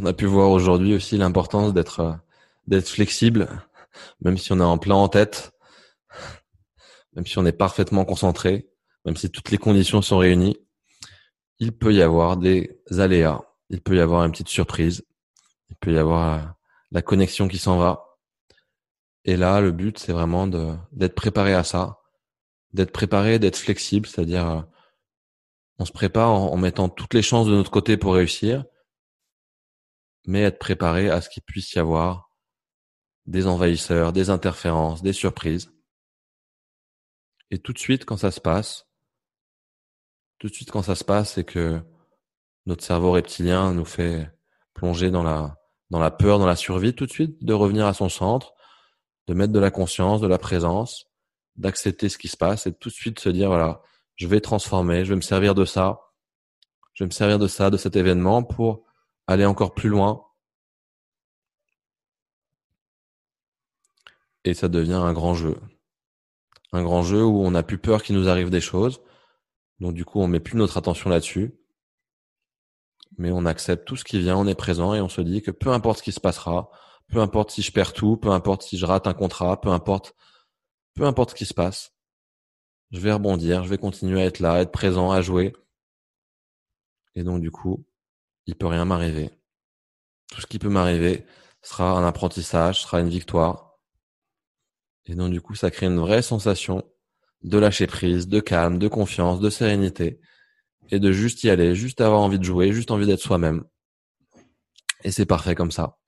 on a pu voir aujourd'hui aussi l'importance d'être euh, flexible, même si on est en plein en tête, même si on est parfaitement concentré, même si toutes les conditions sont réunies, il peut y avoir des aléas, il peut y avoir une petite surprise, il peut y avoir euh, la connexion qui s'en va. Et là, le but, c'est vraiment d'être préparé à ça, d'être préparé, d'être flexible, c'est-à-dire euh, on se prépare en, mettant toutes les chances de notre côté pour réussir, mais être préparé à ce qu'il puisse y avoir des envahisseurs, des interférences, des surprises. Et tout de suite, quand ça se passe, tout de suite quand ça se passe, c'est que notre cerveau reptilien nous fait plonger dans la, dans la peur, dans la survie, tout de suite, de revenir à son centre, de mettre de la conscience, de la présence, d'accepter ce qui se passe et tout de suite se dire, voilà, je vais transformer, je vais me servir de ça, je vais me servir de ça, de cet événement pour aller encore plus loin. Et ça devient un grand jeu. Un grand jeu où on n'a plus peur qu'il nous arrive des choses. Donc du coup, on met plus notre attention là-dessus. Mais on accepte tout ce qui vient, on est présent et on se dit que peu importe ce qui se passera, peu importe si je perds tout, peu importe si je rate un contrat, peu importe, peu importe ce qui se passe, je vais rebondir, je vais continuer à être là, à être présent, à jouer. Et donc du coup, il peut rien m'arriver. Tout ce qui peut m'arriver sera un apprentissage, sera une victoire. Et donc du coup, ça crée une vraie sensation de lâcher prise, de calme, de confiance, de sérénité, et de juste y aller, juste avoir envie de jouer, juste envie d'être soi-même. Et c'est parfait comme ça.